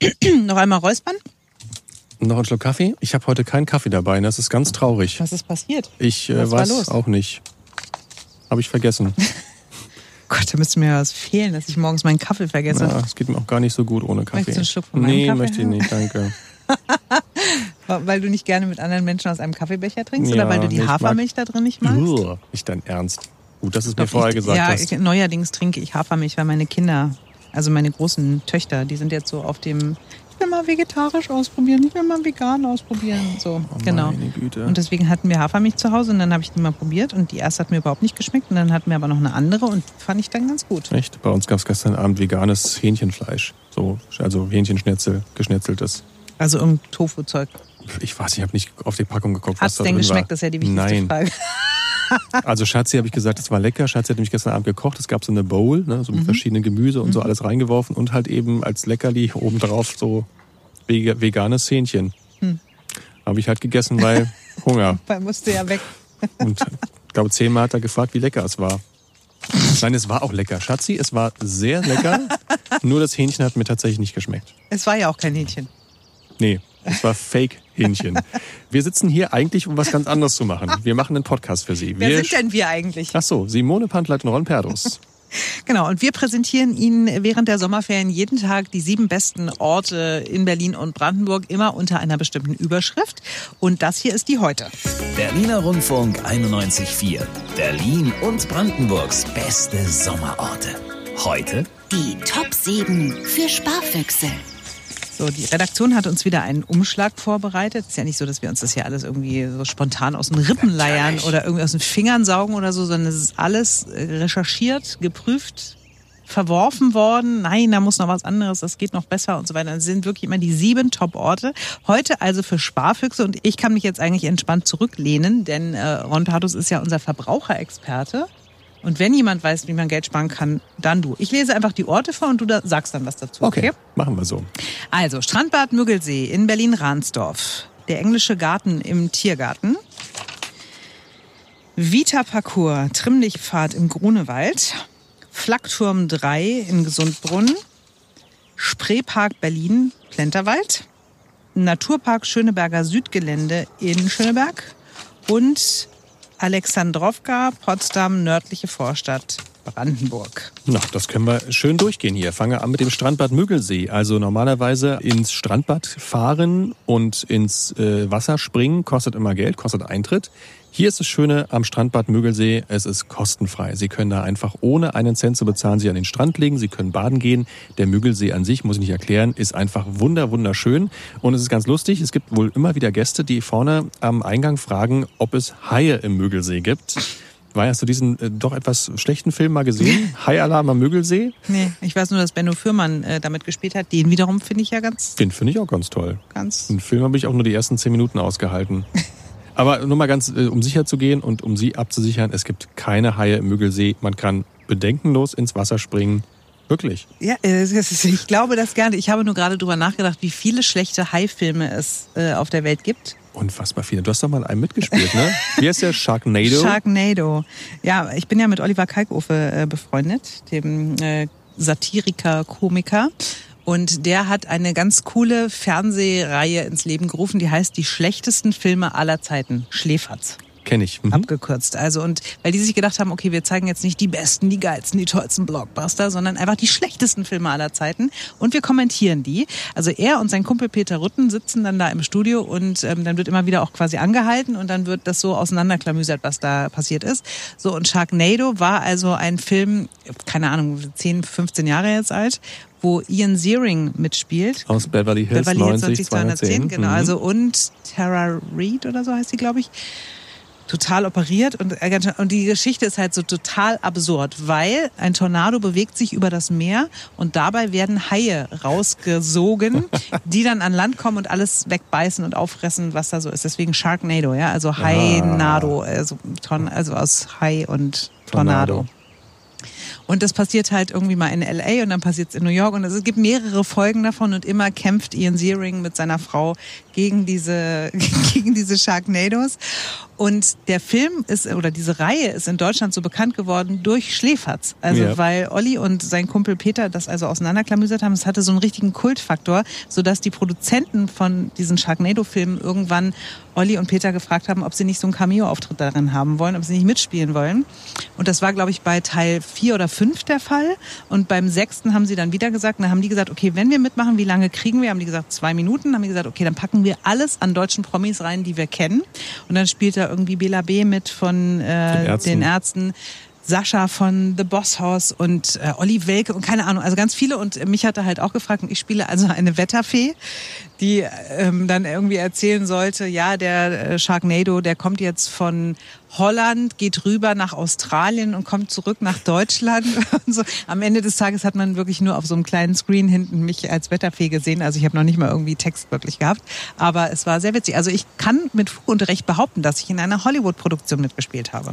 Noch einmal räuspern. Noch ein Schluck Kaffee? Ich habe heute keinen Kaffee dabei. Das ist ganz traurig. Was ist passiert? Ich äh, weiß auch nicht. Habe ich vergessen. Gott, da müsste mir ja was fehlen, dass ich morgens meinen Kaffee vergesse. Ja, es geht mir auch gar nicht so gut ohne Kaffee. Möchtest du einen Schluck von meinem nee, Kaffee möchte ich nicht, danke. Weil du nicht gerne mit anderen Menschen aus einem Kaffeebecher trinkst Ja, oder weil du die ich mag- Hafermilch da drin nicht magst? Uah, Nicht dein Ernst. Gut, dass du es mir vorher ich, gesagt ja, hast. ich, neuerdings trinke ich Hafermilch, weil meine Kinder, also meine großen Töchter, die sind jetzt so auf dem, ich will mal vegetarisch ausprobieren, ich will mal vegan ausprobieren. So, Oh, genau. Meine Güte. Und deswegen hatten wir Hafermilch zu Hause und dann habe ich die mal probiert und die erste hat mir überhaupt nicht geschmeckt und dann hatten wir aber noch eine andere und fand ich dann ganz gut. Echt? Bei uns gab es gestern Abend veganes Hähnchenfleisch. So, also Hähnchenschnitzel, geschnetzeltes. Also irgendein Tofu-Zeug. Ich weiß, ich habe nicht auf die Packung geguckt, Hat was es denn geschmeckt? war. Das ist ja die wichtigste Nein. Frage. Also Schatzi habe ich gesagt, das war lecker. Schatzi hat nämlich gestern Abend gekocht. Es gab so eine Bowl, ne, so mit Mhm. verschiedenen Gemüse und so alles reingeworfen und halt eben als Leckerli obendrauf so vega- veganes Hähnchen. Hm. Habe ich halt gegessen, weil Hunger. Weil musste ja weg. Und ich glaube, zehnmal hat er gefragt, wie lecker es war. Nein, es war auch lecker. Schatzi, es war sehr lecker. Nur das Hähnchen hat mir tatsächlich nicht geschmeckt. Es war ja auch kein Hähnchen. Nee, es war Fake-Hähnchen. Wir sitzen hier eigentlich, um was ganz anderes zu machen. Wir machen einen Podcast für Sie. Wer Wir sind denn wir eigentlich? Ach so, Simone Pantleit und Ron Perdus. Genau, und wir präsentieren Ihnen während der Sommerferien jeden Tag die sieben besten Orte in Berlin und Brandenburg, immer unter einer bestimmten Überschrift. Und das hier ist die heute. Berliner Rundfunk 91.4. Berlin und Brandenburgs beste Sommerorte. Heute Die Top 7 für Sparfüchse. So, die Redaktion hat uns wieder einen Umschlag vorbereitet. Ist ja nicht so, dass wir uns das hier alles irgendwie so spontan aus den Rippen leiern oder irgendwie aus den Fingern saugen oder so, sondern es ist alles äh, recherchiert, geprüft, verworfen worden. Nein, da muss noch was anderes, das geht noch besser und so weiter. Das sind wirklich immer die sieben Top-Orte. Heute also für Sparfüchse und ich kann mich jetzt eigentlich entspannt zurücklehnen, denn äh, Ron Tatus ist ja unser Verbraucherexperte. Und wenn jemand weiß, wie man Geld sparen kann, dann du. Ich lese einfach die Orte vor und du da sagst dann was dazu. Okay, machen wir so. Also, Strandbad Müggelsee in Berlin-Rahnsdorf. Der englische Garten im Tiergarten. Vita Parcours, Trimmlichtpfad im Grunewald. Flakturm 3 in Gesundbrunn. Spreepark Berlin, Plenterwald. Naturpark Schöneberger Südgelände in Schöneberg. Und Alexandrowka, Potsdam, nördliche Vorstadt, Brandenburg. Na, das können wir schön durchgehen hier. Fangen wir an mit dem Strandbad Müggelsee. Also normalerweise ins Strandbad fahren und ins äh, Wasser springen kostet immer Geld, kostet Eintritt. Hier ist das Schöne am Strandbad Müggelsee, es ist kostenfrei. Sie können da einfach ohne einen Cent zu bezahlen sich an den Strand legen, Sie können baden gehen. Der Müggelsee an sich, muss ich nicht erklären, ist einfach wunder wunderschön. Und es ist ganz lustig, es gibt wohl immer wieder Gäste, die vorne am Eingang fragen, ob es Haie im Müggelsee gibt. War hast du diesen äh, doch etwas schlechten Film mal gesehen? High-Alarm am Müggelsee? Nee, ich weiß nur, dass Benno Fürmann äh, damit gespielt hat. Den wiederum finde ich ja ganz, Den finde ich auch ganz toll. ganz. Den Film habe ich auch nur die ersten zehn Minuten ausgehalten. Aber nur mal ganz, äh, um sicher zu gehen und um Sie abzusichern, es gibt keine Haie im Müggelsee. Man kann bedenkenlos ins Wasser springen. Wirklich. Ja, äh, ist- ich glaube das gerne. Ich habe nur gerade drüber nachgedacht, wie viele schlechte Hai-Filme es äh, auf der Welt gibt. Unfassbar viele. Du hast doch mal einen mitgespielt, ne? Wie heißt der? Sharknado? Sharknado. Ja, ich bin ja mit Oliver Kalkofe befreundet, dem Satiriker, Komiker. Und der hat eine ganz coole Fernsehreihe ins Leben gerufen, die heißt Die schlechtesten Filme aller Zeiten. Schläferz. Kenn ich. Mhm. abgekürzt. Also und weil die sich gedacht haben, okay, wir zeigen jetzt nicht die besten, die geilsten, die tollsten Blockbuster, sondern einfach die schlechtesten Filme aller Zeiten und wir kommentieren die. Also er und sein Kumpel Peter Rutten sitzen dann da im Studio und ähm, dann wird immer wieder auch quasi angehalten und dann wird das so auseinanderklamüsert, was da passiert ist. So und Sharknado war also ein Film, keine Ahnung, 10, 15 Jahre jetzt alt, wo Ian Ziering mitspielt. Aus Beverly Hills Beverly Hills 90 210. genau. Mhm. Also und Tara Reid oder so heißt sie, glaube ich. Total operiert und, und die Geschichte ist halt so total absurd, weil ein Tornado bewegt sich über das Meer und dabei werden Haie rausgesogen, die dann an Land kommen und alles wegbeißen und auffressen, was da so ist. Deswegen Sharknado, ja, also Hai-Nado, also, Torn- also aus Hai und Tornado. Tornado. Und das passiert halt irgendwie mal in LA und dann passiert es in New York und es gibt mehrere Folgen davon und immer kämpft Ian Ziering mit seiner Frau gegen diese, gegen diese Sharknados. Und der Film ist, oder diese Reihe ist in Deutschland so bekannt geworden durch Schläferz. Also, Ja. weil Olli und sein Kumpel Peter das also auseinanderklamüsert haben. Es hatte so einen richtigen Kultfaktor, sodass die Produzenten von diesen Sharknado-Filmen irgendwann Olli und Peter gefragt haben, ob sie nicht so einen Cameo-Auftritt darin haben wollen, ob sie nicht mitspielen wollen. Und das war, glaube ich, bei Teil vier oder fünf der Fall. Und beim sechsten haben sie dann wieder gesagt, und dann haben die gesagt, okay, wenn wir mitmachen, wie lange kriegen wir? Haben die gesagt, zwei Minuten. Dann haben die gesagt, okay, dann packen wir alles an deutschen Promis rein, die wir kennen. Und dann spielt da irgendwie Bela B. mit von äh, Ärzten. den Ärzten. Sascha von The Boss House und äh, Olli Welke und keine Ahnung, also ganz viele. Und mich hat er halt auch gefragt und ich spiele also eine Wetterfee, die ähm, dann irgendwie erzählen sollte, ja, der äh, Sharknado, der kommt jetzt von Holland, geht rüber nach Australien und kommt zurück nach Deutschland. Und so. Am Ende des Tages hat man wirklich nur auf so einem kleinen Screen hinten mich als Wetterfee gesehen. Also ich habe noch nicht mal irgendwie Text wirklich gehabt. Aber es war sehr witzig. Also ich kann mit Fug und Recht behaupten, dass ich in einer Hollywood-Produktion mitgespielt habe.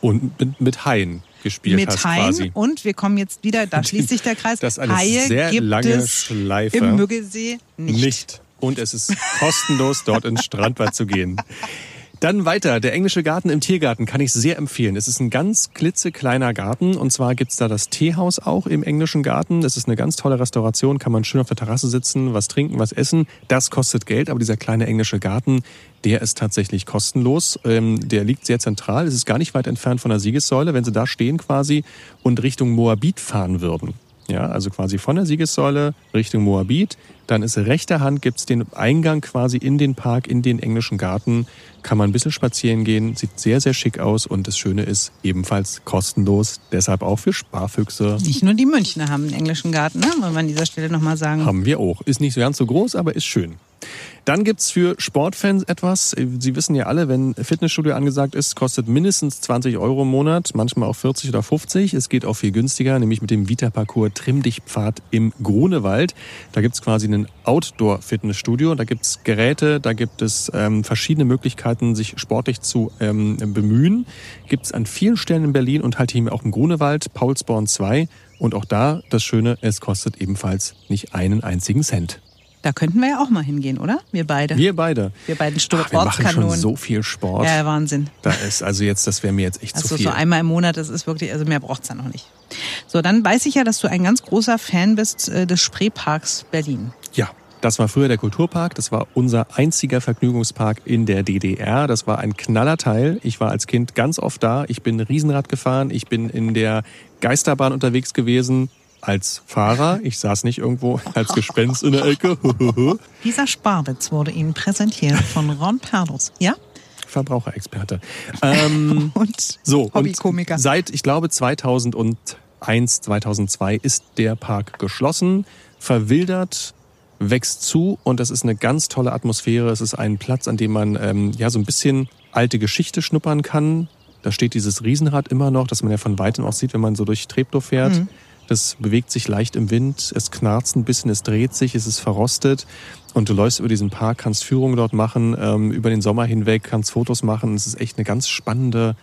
Und mit, mit Haien gespielt mit hast Haien quasi. und wir kommen jetzt wieder, da schließt sich der Kreis. Das ist eine Haie sehr gibt lange es Schleife. im Müggelsee nicht. Nicht. Und es ist kostenlos, dort ins Strandbad zu gehen. Dann weiter, der englische Garten im Tiergarten kann ich sehr empfehlen. Es ist ein ganz klitzekleiner Garten und zwar gibt's da das Teehaus auch im englischen Garten. Das ist eine ganz tolle Restauration, kann man schön auf der Terrasse sitzen, was trinken, was essen. Das kostet Geld, aber dieser kleine englische Garten, der ist tatsächlich kostenlos. Ähm, der liegt sehr zentral, es ist gar nicht weit entfernt von der Siegessäule. Wenn Sie da stehen quasi und Richtung Moabit fahren würden, ja, also quasi von der Siegessäule Richtung Moabit. Dann ist rechter Hand gibt's den Eingang quasi in den Park, in den englischen Garten. Kann man ein bisschen spazieren gehen, sieht sehr, sehr schick aus und das Schöne ist ebenfalls kostenlos, deshalb auch für Sparfüchse. Nicht nur die Münchner haben einen englischen Garten, ne? wollen wir an dieser Stelle nochmal sagen. Haben wir auch. Ist nicht so ganz so groß, aber ist schön. Dann gibt's für Sportfans etwas. Sie wissen ja alle, wenn Fitnessstudio angesagt ist, kostet mindestens 20 Euro im Monat, manchmal auch 40 oder 50. Es geht auch viel günstiger, nämlich mit dem Vita-Parcours Trimm-Dich-Pfad im Grunewald. Da gibt's quasi ein Outdoor-Fitnessstudio. Da gibt's Geräte, da gibt es ähm, verschiedene Möglichkeiten, sich sportlich zu ähm, bemühen. Gibt's an vielen Stellen in Berlin und halt hier auch im Grunewald, Paulsborn 2. Und auch da das Schöne, es kostet ebenfalls nicht einen einzigen Cent. Da könnten wir ja auch mal hingehen, oder? Wir beide. Wir beide. Wir beiden Ach, wir machen schon so viel Sport. Ja, Wahnsinn. Da ist also jetzt, das wäre mir jetzt echt Also zu viel. so einmal im Monat, das ist wirklich, also mehr braucht's ja noch nicht. So, dann weiß ich ja, dass du ein ganz großer Fan bist äh, des Spreeparks Berlin. ja, das war früher der Kulturpark. Das war unser einziger Vergnügungspark in der DDR. Das war ein Knallerteil. Ich war als Kind ganz oft da. Ich bin Riesenrad gefahren. Ich bin in der Geisterbahn unterwegs gewesen. Als Fahrer. Ich saß nicht irgendwo als Gespenst in der Ecke. Dieser Sparwitz wurde Ihnen präsentiert von Ron Perlos. Ja? Verbraucherexperte. Ähm, Und So, Hobbykomiker. und seit, ich glaube, 2001, 2002 ist der Park geschlossen, verwildert, wächst zu und das ist eine ganz tolle Atmosphäre. Es ist ein Platz, an dem man ähm, ja so ein bisschen alte Geschichte schnuppern kann. Da steht dieses Riesenrad immer noch, das man ja von weitem aus sieht, wenn man so durch Treptow fährt. Das bewegt sich leicht im Wind, es knarzt ein bisschen, es dreht sich, es ist verrostet und du läufst über diesen Park, kannst Führungen dort machen, ähm, über den Sommer hinweg, kannst Fotos machen. Es ist echt eine ganz spannende,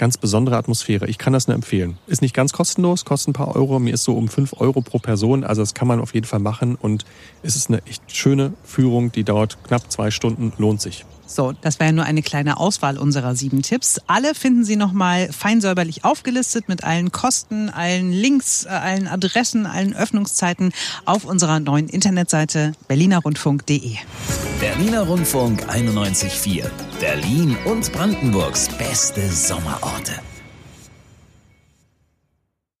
ganz besondere Atmosphäre. Ich kann das nur empfehlen. Ist nicht ganz kostenlos, kostet ein paar Euro. Mir ist so um fünf Euro pro Person. Also das kann man auf jeden Fall machen und es ist eine echt schöne Führung, die dauert knapp zwei Stunden, lohnt sich. So, das war ja nur eine kleine Auswahl unserer sieben Tipps. Alle finden Sie nochmal fein säuberlich aufgelistet mit allen Kosten, allen Links, äh, allen Adressen, allen Öffnungszeiten auf unserer neuen Internetseite berlinerrundfunk.de. Berliner Rundfunk 91.4. Berlin und Brandenburgs beste Sommerorte.